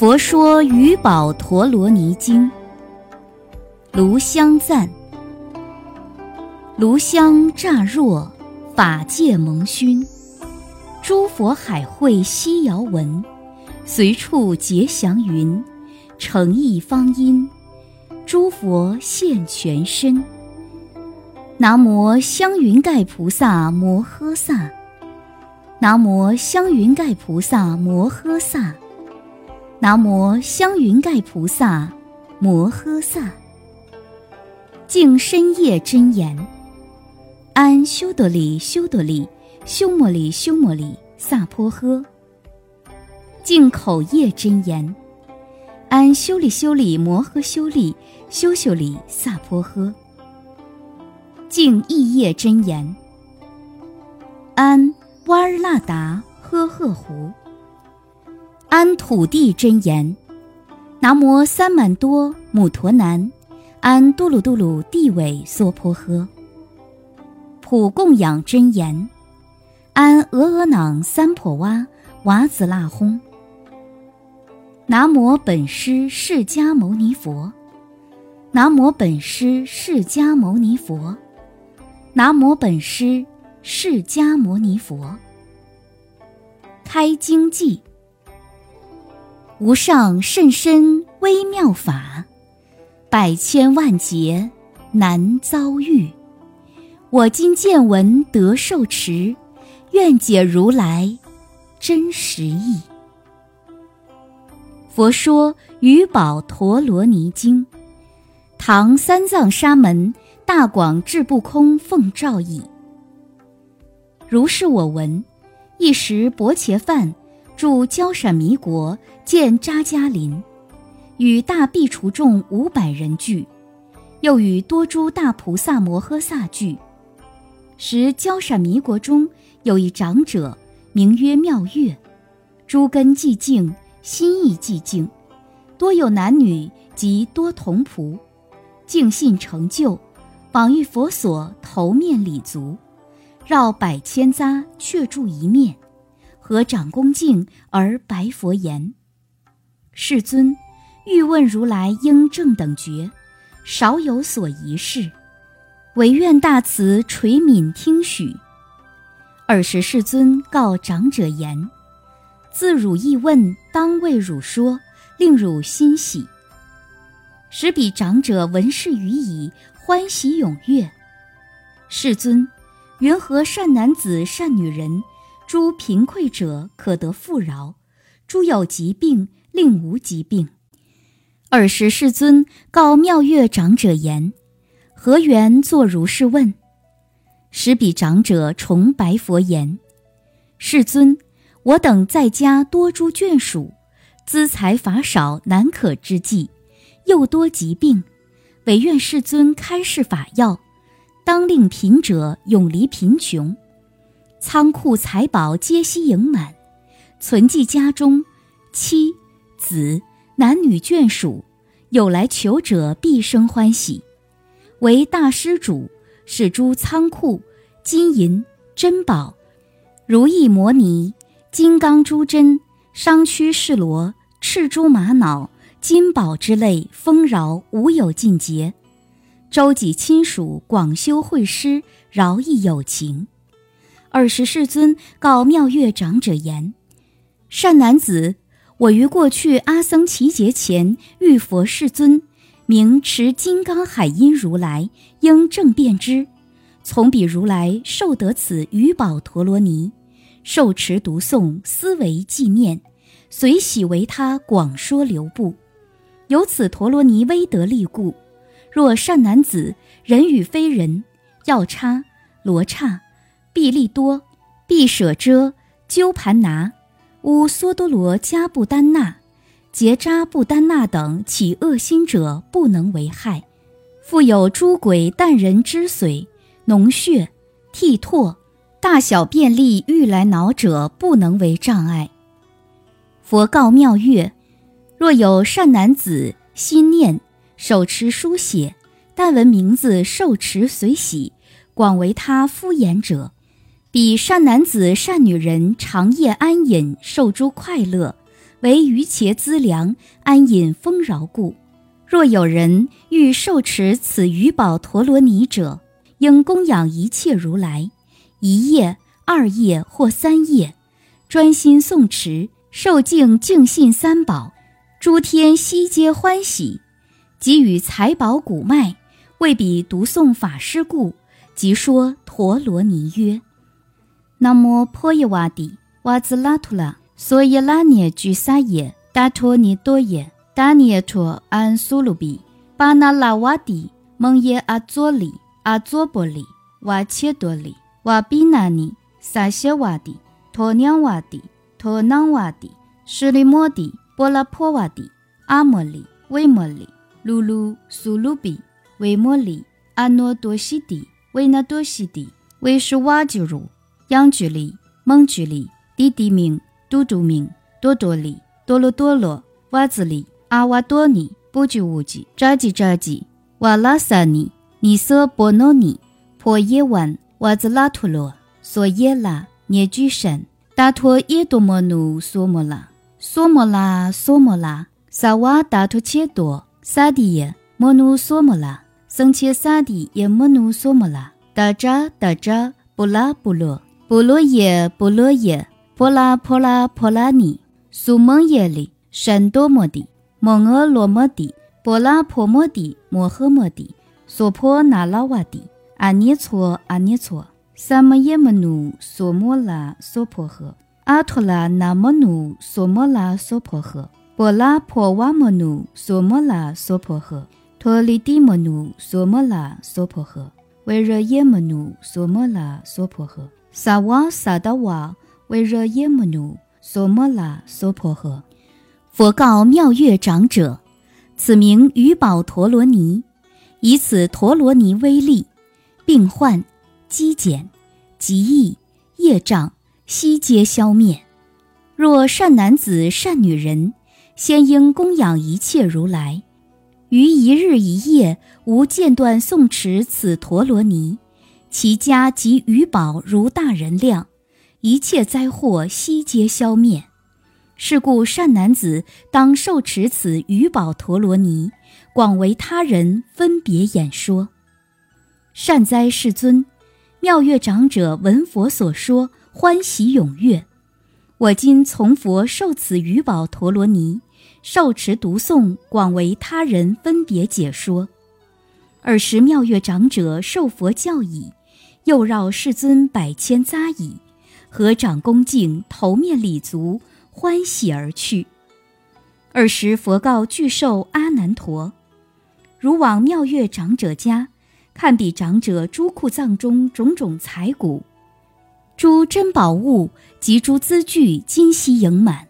佛说余宝陀罗尼经，炉香赞。炉香乍若，法界蒙熏，诸佛海会悉遥闻，随处结祥云，诚意方音，诸佛现全身。南无香云盖菩萨摩诃萨，南无香云盖菩萨摩诃萨。南无香云盖菩萨摩诃萨，净身业真言，安修德里修德里修摩里修摩里萨婆诃。净口业真言，安修利修利摩诃修利修修利萨婆诃。净意业真言，安瓦尔那达呵呵胡。安土地真言，南无三满多母陀南，安多鲁多鲁地尾娑婆诃。普供养真言，安俄俄囊三婆哇瓦子那轰。南无本师释迦牟尼佛，南无本师释迦牟尼佛，南无本师释迦牟尼佛。开经记。无上甚深微妙法，百千万劫难遭遇。我今见闻得受持，愿解如来真实义。佛说《余宝陀罗尼经》，唐三藏沙门大广智不空奉诏译。如是我闻，一时薄伽梵。住交闪弥国，见扎迦林，与大苾除众五百人聚，又与多诸大菩萨摩诃萨聚。时交闪弥国中有一长者，名曰妙月，诸根寂静，心意寂静，多有男女及多童仆，敬信成就，往遇佛所，头面礼足，绕百千匝，却住一面。合掌恭敬而白佛言：“世尊，欲问如来应正等觉，少有所疑事，唯愿大慈垂悯听许。”尔时世尊告长者言：“自汝意问，当为汝说，令汝欣喜。”使彼长者闻是语已，欢喜踊跃。世尊，云何善男子、善女人？诸贫困者可得富饶，诸有疾病令无疾病。尔时世尊告妙月长者言：“何缘作如是问？”时彼长者重白佛言：“世尊，我等在家多诸眷属，资财乏少难可之际，又多疾病，唯愿世尊开示法药，当令贫者永离贫穷。”仓库财宝皆悉盈满，存记家中，妻子男女眷属有来求者，必生欢喜。为大施主，使诸仓库金银珍宝、如意摩尼、金刚珠针、商屈士罗、赤珠玛瑙、金宝之类丰饶无有尽节。周己亲属广修会师，饶益有情。尔时世尊告妙月长者言：“善男子，我于过去阿僧祇劫前遇佛世尊，名持金刚海音如来，应正遍知。从彼如来受得此余宝陀罗尼，受持读诵，思维纪念，随喜为他广说流布。由此陀罗尼威德力故，若善男子，人与非人，药叉罗刹。”毕利多、毕舍遮、鸠盘拿、乌梭多罗迦布丹那、结扎布丹那等起恶心者，不能为害；复有诸鬼啖人之髓、脓血、涕唾、大小便利欲来恼者，不能为障碍。佛告妙月：若有善男子心念手持书写，但闻名字受持随喜，广为他敷衍者。彼善男子、善女人，长夜安隐，受诸快乐，为余且资粮，安隐丰饶故。若有人欲受持此余宝陀罗尼者，应供养一切如来，一夜、二夜或三夜，专心诵持，受敬敬信三宝，诸天悉皆欢喜。即与财宝古麦，为彼读诵法师故，即说陀罗尼曰：南无婆耶瓦帝，瓦兹拉图拉，梭耶拉涅居萨耶，达陀尼多耶，达涅陀安苏鲁比，巴那拉瓦帝，蒙耶阿佐里。阿佐波里、瓦切多里、瓦比那尼、萨谢瓦蒂、托娘瓦蒂、托囊瓦蒂、舍利摩蒂、波拉坡瓦蒂、阿摩里、维摩里、鲁鲁苏鲁比、维摩里、阿诺多西蒂、维那多西蒂、维什瓦吉鲁、央居里、蒙居里、弟弟明、嘟嘟明、多多里、多罗多罗、瓦兹里、阿瓦多尼、波吉乌吉、扎吉扎吉、瓦拉萨尼。尼瑟波诺尼、婆耶湾、瓦兹拉图罗、索耶拉、涅居神、达托耶多摩努、索摩拉、索摩拉、索摩拉、萨瓦达托切多、萨迪耶、摩努索摩拉、僧切萨迪耶摩努索摩拉、达扎达扎、布拉布罗、布罗耶布罗耶、波拉波拉波拉尼、苏蒙耶里、山多摩迪、蒙俄罗摩迪、波拉婆摩迪、摩诃摩迪。娑婆那拉瓦蒂，阿涅措阿涅措，萨摩耶摩努娑摩拉娑婆诃，阿陀拉那摩努娑摩拉娑婆诃，波拉婆瓦摩努娑摩拉娑婆诃，陀利帝摩努娑摩拉娑婆诃，维热耶摩努娑摩拉娑婆诃，萨瓦萨达瓦维热耶摩努娑摩拉娑婆诃。佛告妙月长者：“此名余宝陀罗尼。”以此陀罗尼威力，病患、积减、疾疫、业障悉皆消灭。若善男子、善女人，先应供养一切如来，于一日一夜无间断诵持此陀罗尼，其家及余宝如大人量，一切灾祸悉皆消灭。是故善男子当受持此余宝陀罗尼。广为他人分别演说，善哉世尊！妙月长者闻佛所说，欢喜踊跃。我今从佛受此余宝陀罗尼，受持读诵，广为他人分别解说。尔时妙月长者受佛教已，又绕世尊百千匝已，合掌恭敬，头面礼足，欢喜而去。尔时佛告巨兽阿难陀。如往妙月长者家，看彼长者诸库藏中种种财谷、诸珍宝物及诸资具，今悉盈满。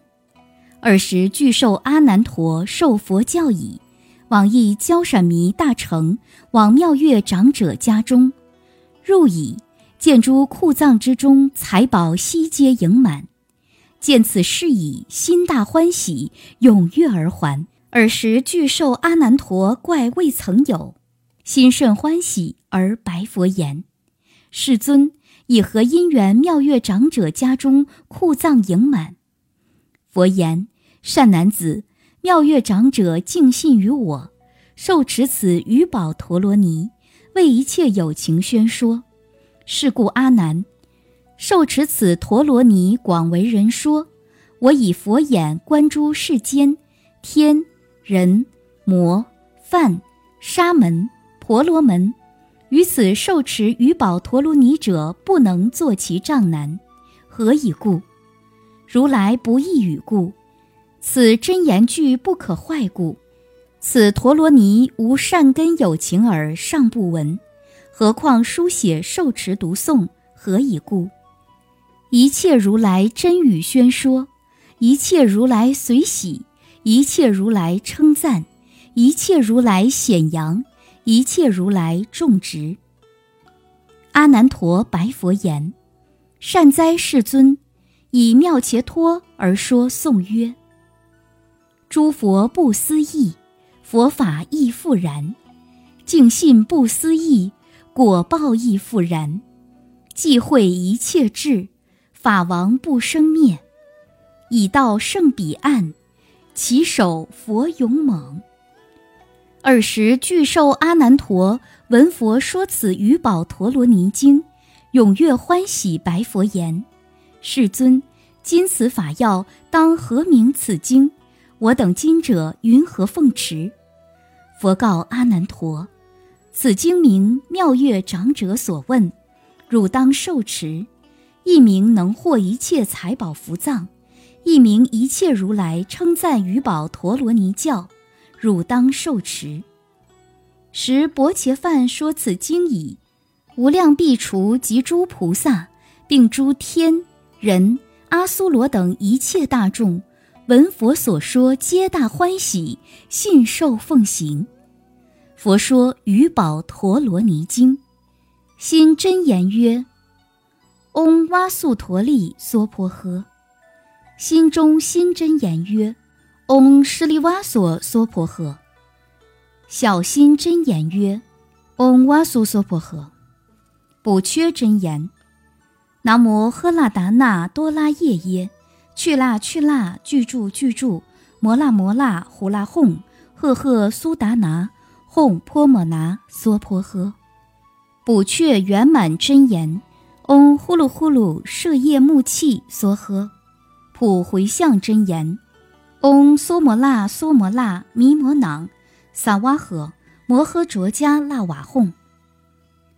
尔时巨兽阿难陀受佛教已，往诣焦闪弥大城，往妙月长者家中，入矣，见诸库藏之中财宝悉皆盈满，见此事已，心大欢喜，踊跃而还。尔时具受阿难陀怪未曾有，心甚欢喜，而白佛言：“世尊，以何因缘妙月长者家中库藏盈满？”佛言：“善男子，妙月长者敬信于我，受持此余宝陀罗尼，为一切有情宣说。是故阿难，受持此陀罗尼，广为人说。我以佛眼观诸世间天。”人、魔、梵、沙门、婆罗门，于此受持余宝陀罗尼者，不能作其障难。何以故？如来不异语故。此真言句不可坏故。此陀罗尼无善根有情耳尚不闻，何况书写受持读诵？何以故？一切如来真语宣说，一切如来随喜。一切如来称赞，一切如来显扬，一切如来种植。阿难陀白佛言：“善哉，世尊！以妙伽托而说颂曰：诸佛不思议，佛法亦复然；净信不思议，果报亦复然。即会一切智，法王不生灭，已到圣彼岸。”其手佛勇猛。尔时巨兽阿难陀闻佛说此余宝陀罗尼经，踊跃欢喜，白佛言：“世尊，今此法要当何名此经？我等今者云何奉持？”佛告阿难陀：“此经名妙月长者所问，汝当受持。一名能获一切财宝福藏，一名一切如来称赞于宝陀罗尼教，汝当受持。”时薄伽梵说此经已，无量壁除及诸菩萨，并诸天人、阿苏罗等一切大众，闻佛所说，皆大欢喜，信受奉行。佛说《余宝陀罗尼经》，心真言曰：“嗡哇素陀利娑婆诃。”心中心真言曰：“嗡舍利哇所娑婆诃。”小心真言曰：“嗡哇苏娑婆诃。”补缺真言：“南无喝腊达那多拉夜耶，去腊去腊，具住具住，摩那摩那，呼那哄，赫赫苏达拿，吽泼摩拿娑婆诃。”补阙圆满真言：“嗡呼噜呼噜，舍夜木气梭诃。”普回向真言：“嗡梭摩那梭摩那弥摩囊。”萨瓦诃摩诃卓迦那瓦吽，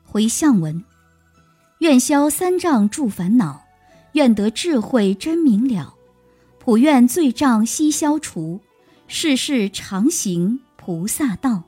回向文：愿消三障诸烦恼，愿得智慧真明了，普愿罪障悉消除，世世常行菩萨道。